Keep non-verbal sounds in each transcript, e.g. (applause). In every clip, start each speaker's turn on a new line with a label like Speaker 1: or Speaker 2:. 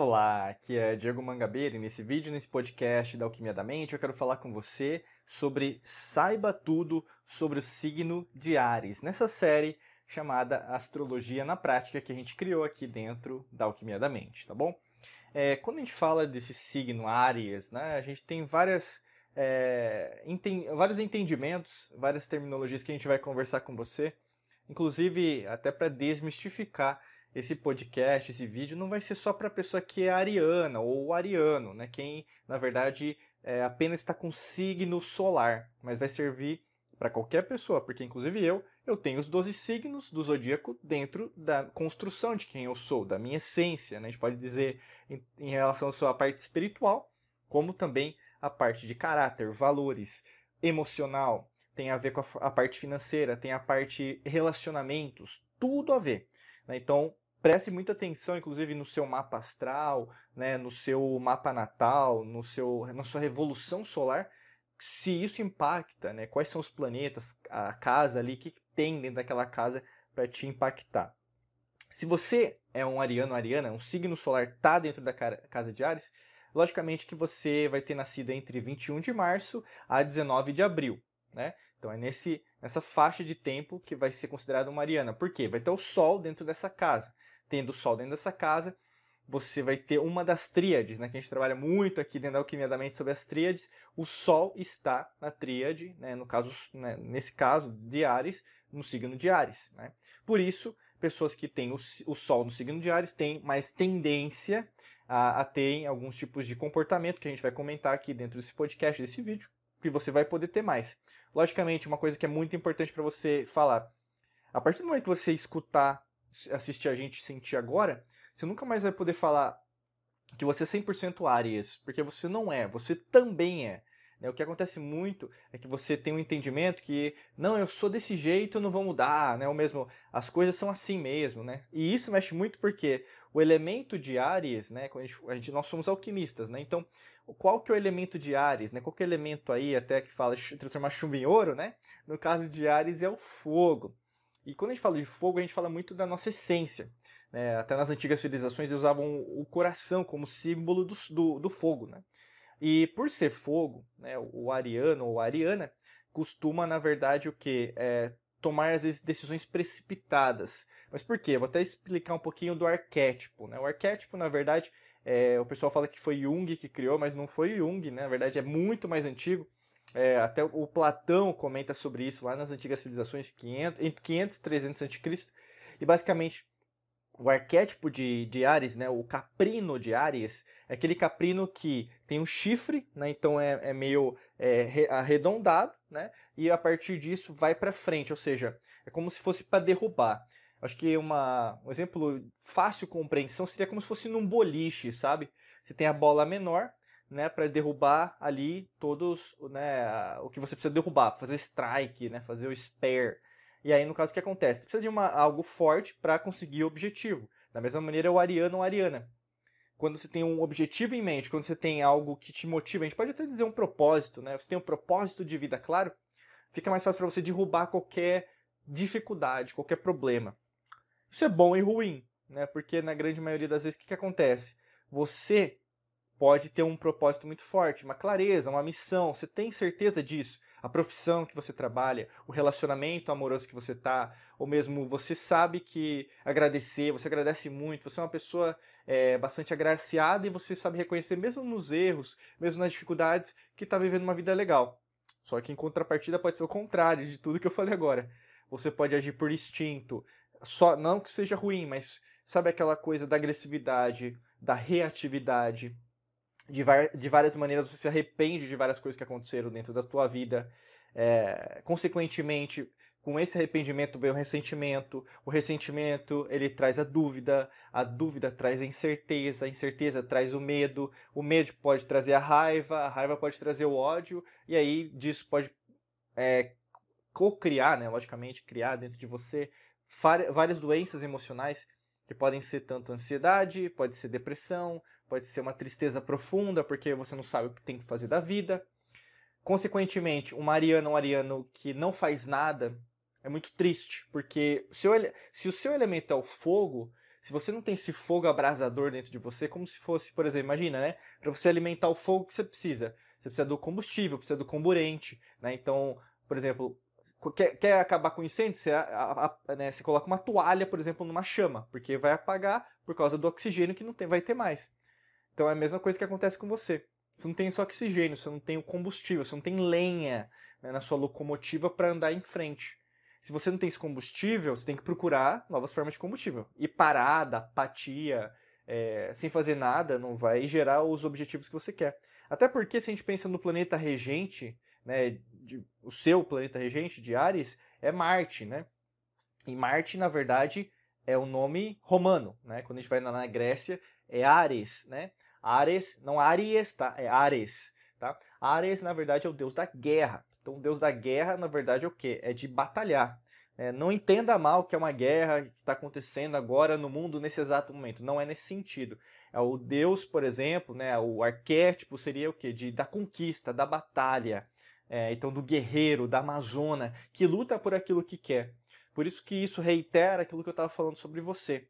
Speaker 1: Olá, aqui é Diego Mangabeira e nesse vídeo, nesse podcast da Alquimia da Mente, eu quero falar com você sobre Saiba Tudo sobre o signo de Ares, nessa série chamada Astrologia na Prática que a gente criou aqui dentro da Alquimia da Mente, tá bom? É, quando a gente fala desse signo Ares, né, a gente tem várias, é, enten vários entendimentos, várias terminologias que a gente vai conversar com você, inclusive até para desmistificar esse podcast, esse vídeo, não vai ser só para a pessoa que é ariana ou ariano, né? Quem, na verdade, é, apenas está com signo solar, mas vai servir para qualquer pessoa, porque inclusive eu, eu tenho os 12 signos do zodíaco dentro da construção de quem eu sou, da minha essência, né? A gente pode dizer em, em relação à sua parte espiritual, como também a parte de caráter, valores, emocional, tem a ver com a, a parte financeira, tem a parte relacionamentos, tudo a ver. Né? Então, preste muita atenção, inclusive, no seu mapa astral, né, no seu mapa natal, no seu, na sua revolução solar, se isso impacta, né, quais são os planetas, a casa ali, o que tem dentro daquela casa para te impactar. Se você é um ariano, ariana, um signo solar está dentro da casa de Ares, logicamente que você vai ter nascido entre 21 de março a 19 de abril, né? Então é nesse, nessa faixa de tempo que vai ser considerado uma ariana. Por quê? Vai ter o Sol dentro dessa casa. Tendo Sol dentro dessa casa, você vai ter uma das tríades, né? Que a gente trabalha muito aqui dentro da alquimia da mente sobre as tríades. O Sol está na tríade, né? No caso, né? nesse caso de Ares, no signo de Ares. Né? Por isso, pessoas que têm o, Sol no signo de Ares têm mais tendência a, a ter alguns tipos de comportamento que a gente vai comentar aqui dentro desse podcast, desse vídeo, que você vai poder ter mais. Logicamente, uma coisa que é muito importante para você falar. A partir do momento que você escutar, assistir a gente sentir agora, você nunca mais vai poder falar que você é 100% Aries, porque você não é, você também é. Né? O que acontece muito é que você tem um entendimento que, não, eu sou desse jeito, eu não vou mudar, né? Ou mesmo, as coisas são assim mesmo, né? E isso mexe muito porque o elemento de Ares, né? A gente, nós somos alquimistas, né? Então, qual que é o elemento de Ares, né? Qual que é o elemento aí, até que fala transformar chumbo em ouro, né? No caso de Ares é o fogo. E quando a gente fala de fogo, a gente fala muito da nossa essência. Né? Até nas antigas civilizações eles usavam o coração como símbolo do, do, do fogo, né? E por ser fogo, né, o ariano ou ariana costuma, na verdade, o que? É, tomar, às vezes, decisões precipitadas. Mas por quê? vou até explicar um pouquinho do arquétipo. Né? O arquétipo, na verdade, é, o pessoal fala que foi Jung que criou, mas não foi Jung, né? na verdade é muito mais antigo. É, até o Platão comenta sobre isso lá nas antigas civilizações, 500, entre 500 e 300 a.C. E basicamente o arquétipo de, de Ares, né, o caprino de Ares, é aquele caprino que tem um chifre, né, então é, é meio é, arredondado, né, e a partir disso vai para frente, ou seja, é como se fosse para derrubar. Acho que uma, um exemplo fácil de compreensão seria como se fosse num boliche, sabe? Você tem a bola menor, né, para derrubar ali todos, né, o que você precisa derrubar, fazer strike, né, fazer o spare. E aí, no caso, o que acontece? Você precisa de uma, algo forte para conseguir o objetivo. Da mesma maneira, o ariano ou ariana. Quando você tem um objetivo em mente, quando você tem algo que te motiva, a gente pode até dizer um propósito, né? Você tem um propósito de vida claro, fica mais fácil para você derrubar qualquer dificuldade, qualquer problema. Isso é bom e ruim, né? Porque na grande maioria das vezes, o que, que acontece? Você pode ter um propósito muito forte, uma clareza, uma missão, você tem certeza disso a profissão que você trabalha, o relacionamento amoroso que você tá, ou mesmo você sabe que agradecer, você agradece muito, você é uma pessoa é, bastante agraciada e você sabe reconhecer, mesmo nos erros, mesmo nas dificuldades, que está vivendo uma vida legal. Só que em contrapartida pode ser o contrário de tudo que eu falei agora. Você pode agir por instinto, só não que seja ruim, mas sabe aquela coisa da agressividade, da reatividade, de, de várias maneiras você se arrepende de várias coisas que aconteceram dentro da tua vida. É, consequentemente, com esse arrependimento vem o ressentimento. O ressentimento ele traz a dúvida, a dúvida traz a incerteza, a incerteza traz o medo, o medo pode trazer a raiva, a raiva pode trazer o ódio, e aí disso pode é, co-criar, né, logicamente, criar dentro de você várias doenças emocionais que podem ser tanto ansiedade, pode ser depressão, pode ser uma tristeza profunda porque você não sabe o que tem que fazer da vida. Consequentemente, um Mariano, um Ariano que não faz nada é muito triste, porque se o, se o seu elemento é o fogo, Se você não tem esse fogo abrasador dentro de você, como se fosse, por exemplo, imagina, né? Para você alimentar o fogo que você precisa, você precisa do combustível, precisa do comburente, né? Então, por exemplo, quer, quer acabar com o incêndio, você, a, a, né, você coloca uma toalha, por exemplo, numa chama, porque vai apagar por causa do oxigênio que não tem, vai ter mais. Então é a mesma coisa que acontece com você. Você não tem só oxigênio, você não tem o combustível, você não tem lenha né, na sua locomotiva para andar em frente. Se você não tem esse combustível, você tem que procurar novas formas de combustível. E parada, apatia, é, sem fazer nada, não vai gerar os objetivos que você quer. Até porque, se a gente pensa no planeta regente, né, de, o seu planeta regente de Ares, é Marte, né? E Marte, na verdade, é o nome romano, né? Quando a gente vai na, na Grécia, é Ares, né? Ares, não Aries, tá? É Ares, tá? Ares, na verdade, é o deus da guerra. Então, o deus da guerra, na verdade, é o quê? É de batalhar. É, não entenda mal que é uma guerra que está acontecendo agora no mundo nesse exato momento. Não é nesse sentido. É o deus, por exemplo, né, o arquétipo seria o quê? De, da conquista, da batalha. É, então, do guerreiro, da amazona, que luta por aquilo que quer. Por isso que isso reitera aquilo que eu estava falando sobre você.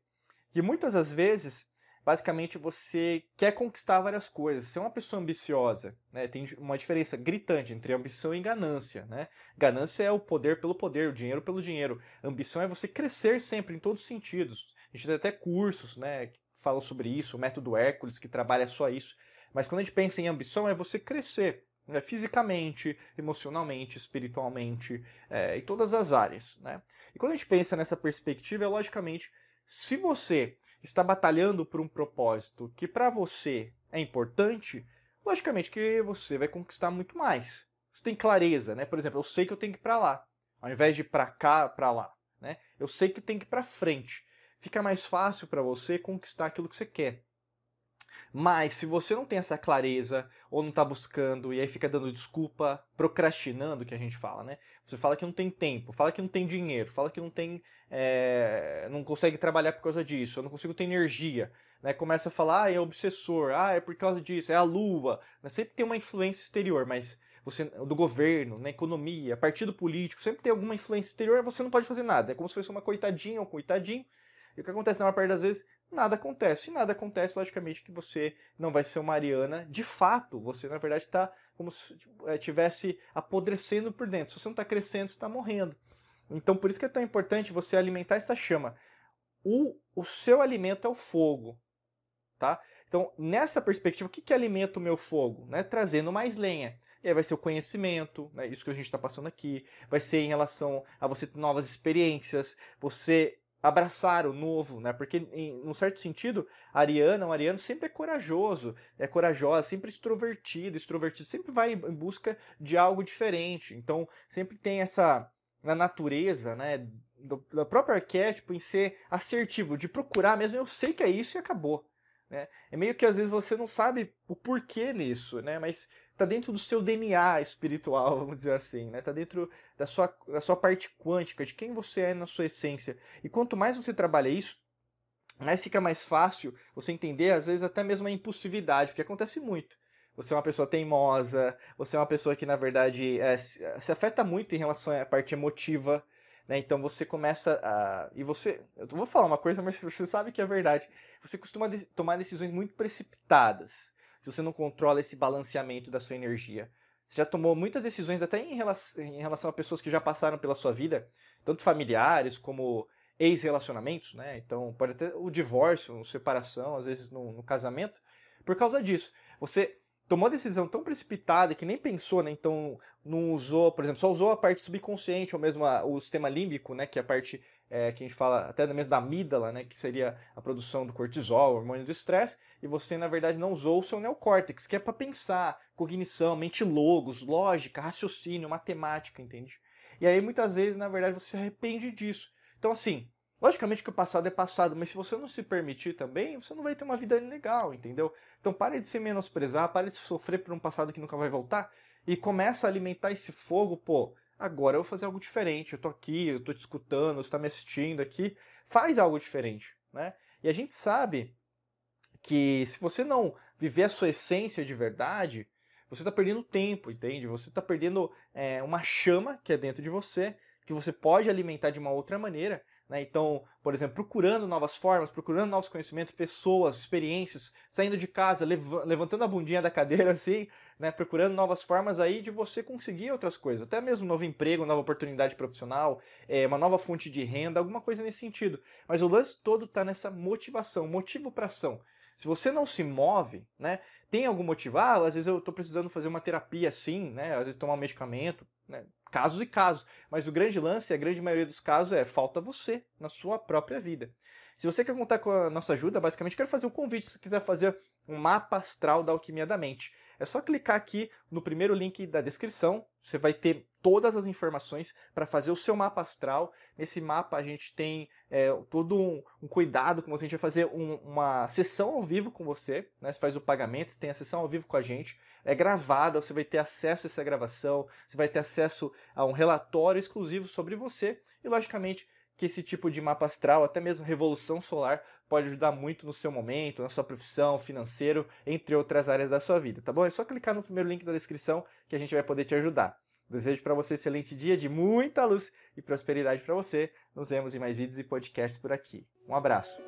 Speaker 1: Que muitas das vezes basicamente você quer conquistar várias coisas. Você é uma pessoa ambiciosa, né? Tem uma diferença gritante entre ambição e ganância, né? Ganância é o poder pelo poder, o dinheiro pelo dinheiro. Ambição é você crescer sempre em todos os sentidos. A gente tem até cursos, né, que falam sobre isso, o método Hércules que trabalha só isso. Mas quando a gente pensa em ambição é você crescer, né? fisicamente, emocionalmente, espiritualmente, é, em todas as áreas, né? E quando a gente pensa nessa perspectiva, é logicamente, se você está batalhando por um propósito que para você é importante, logicamente que você vai conquistar muito mais. Você tem clareza, né? Por exemplo, eu sei que eu tenho que ir para lá, ao invés de para cá, para lá, né? Eu sei que tem que ir para frente. Fica mais fácil para você conquistar aquilo que você quer. Mas se você não tem essa clareza, ou não está buscando, e aí fica dando desculpa, procrastinando, que a gente fala, né? Você fala que não tem tempo, fala que não tem dinheiro, fala que não tem. É, não consegue trabalhar por causa disso, eu não consigo ter energia. Né? Começa a falar, ah, é obsessor, ah, é por causa disso, é a lua. Né? Sempre tem uma influência exterior, mas você do governo, na economia, partido político, sempre tem alguma influência exterior, você não pode fazer nada. É como se fosse uma coitadinha ou um coitadinho. E o que acontece na maior parte das vezes, nada acontece. E nada acontece, logicamente, que você não vai ser uma Ariana. De fato, você, na verdade, está como se estivesse tipo, é, apodrecendo por dentro. Se você não está crescendo, você está morrendo. Então, por isso que é tão importante você alimentar essa chama. O, o seu alimento é o fogo, tá? Então, nessa perspectiva, o que, que alimenta o meu fogo? Né? Trazendo mais lenha. E aí vai ser o conhecimento, né? isso que a gente está passando aqui. Vai ser em relação a você ter novas experiências, você abraçar o novo, né? Porque, em um certo sentido, Ariana, Ariano sempre é corajoso, é corajosa, sempre extrovertido, extrovertido, sempre vai em busca de algo diferente. Então, sempre tem essa na natureza, né, do, do próprio arquétipo em ser assertivo, de procurar mesmo, eu sei que é isso e acabou. Né? É meio que às vezes você não sabe o porquê nisso, né? Mas tá dentro do seu DNA espiritual, (laughs) vamos dizer assim, né? Tá dentro da sua, da sua parte quântica, de quem você é na sua essência. E quanto mais você trabalha isso, mais fica mais fácil você entender, às vezes, até mesmo a impulsividade, porque acontece muito. Você é uma pessoa teimosa, você é uma pessoa que, na verdade, é, se afeta muito em relação à parte emotiva, né? Então você começa a. E você. Eu vou falar uma coisa, mas você sabe que é verdade. Você costuma tomar decisões muito precipitadas se você não controla esse balanceamento da sua energia. Você já tomou muitas decisões, até em relação, a pessoas que já passaram pela sua vida, tanto familiares como ex-relacionamentos, né? Então, pode ter o divórcio, a separação, às vezes no, no, casamento, por causa disso. Você tomou a decisão tão precipitada que nem pensou, né? Então, não usou, por exemplo, só usou a parte subconsciente, ou mesmo a, o sistema límbico, né? Que é a parte é, que a gente fala até mesmo da amígdala, né? Que seria a produção do cortisol, hormônio do estresse e você, na verdade, não usou o seu neocórtex, que é para pensar, cognição, mente logos, lógica, raciocínio, matemática, entende? E aí, muitas vezes, na verdade, você se arrepende disso. Então, assim, logicamente que o passado é passado, mas se você não se permitir também, você não vai ter uma vida legal, entendeu? Então, pare de se menosprezar, pare de sofrer por um passado que nunca vai voltar e começa a alimentar esse fogo, pô, agora eu vou fazer algo diferente, eu tô aqui, eu tô te escutando, você tá me assistindo aqui, faz algo diferente, né? E a gente sabe que se você não viver a sua essência de verdade, você está perdendo tempo, entende? Você está perdendo é, uma chama que é dentro de você, que você pode alimentar de uma outra maneira, Né? Então, por exemplo, procurando novas formas, procurando novos conhecimentos, pessoas, experiências, saindo de casa, lev levantando a bundinha da cadeira (laughs) assim, né? procurando novas formas aí de você conseguir outras coisas, até mesmo um novo emprego, nova oportunidade profissional, é, uma nova fonte de renda, alguma coisa nesse sentido. Mas o lance todo está nessa motivação, motivo para ação. Se você não se move, né, tem algum motivo? Ah, às vezes eu estou precisando fazer uma terapia assim, né, às vezes tomar um medicamento, né, casos e casos. Mas o grande lance, a grande maioria dos casos é falta você na sua própria vida. Se você quer contar com a nossa ajuda, basicamente quero fazer um convite se quiser fazer um mapa astral da alquimia da mente. É só clicar aqui no primeiro link da descrição, você vai ter todas as informações para fazer o seu mapa astral. Nesse mapa a gente tem é, todo um, um, cuidado com você, a gente vai fazer um, uma sessão ao vivo com você, né? você faz o pagamento, você tem a sessão ao vivo com a gente, é gravada, você vai ter acesso a essa gravação, você vai ter acesso a um relatório exclusivo sobre você e, logicamente, que esse tipo de mapa astral, até mesmo revolução solar, pode ajudar muito no seu momento, na sua profissão, financeiro, entre outras áreas da sua vida, tá bom? É só clicar no primeiro link da descrição que a gente vai poder te ajudar. Desejo para você um excelente dia de muita luz e prosperidade para você. Nos vemos em mais vídeos e podcasts por aqui. Um abraço.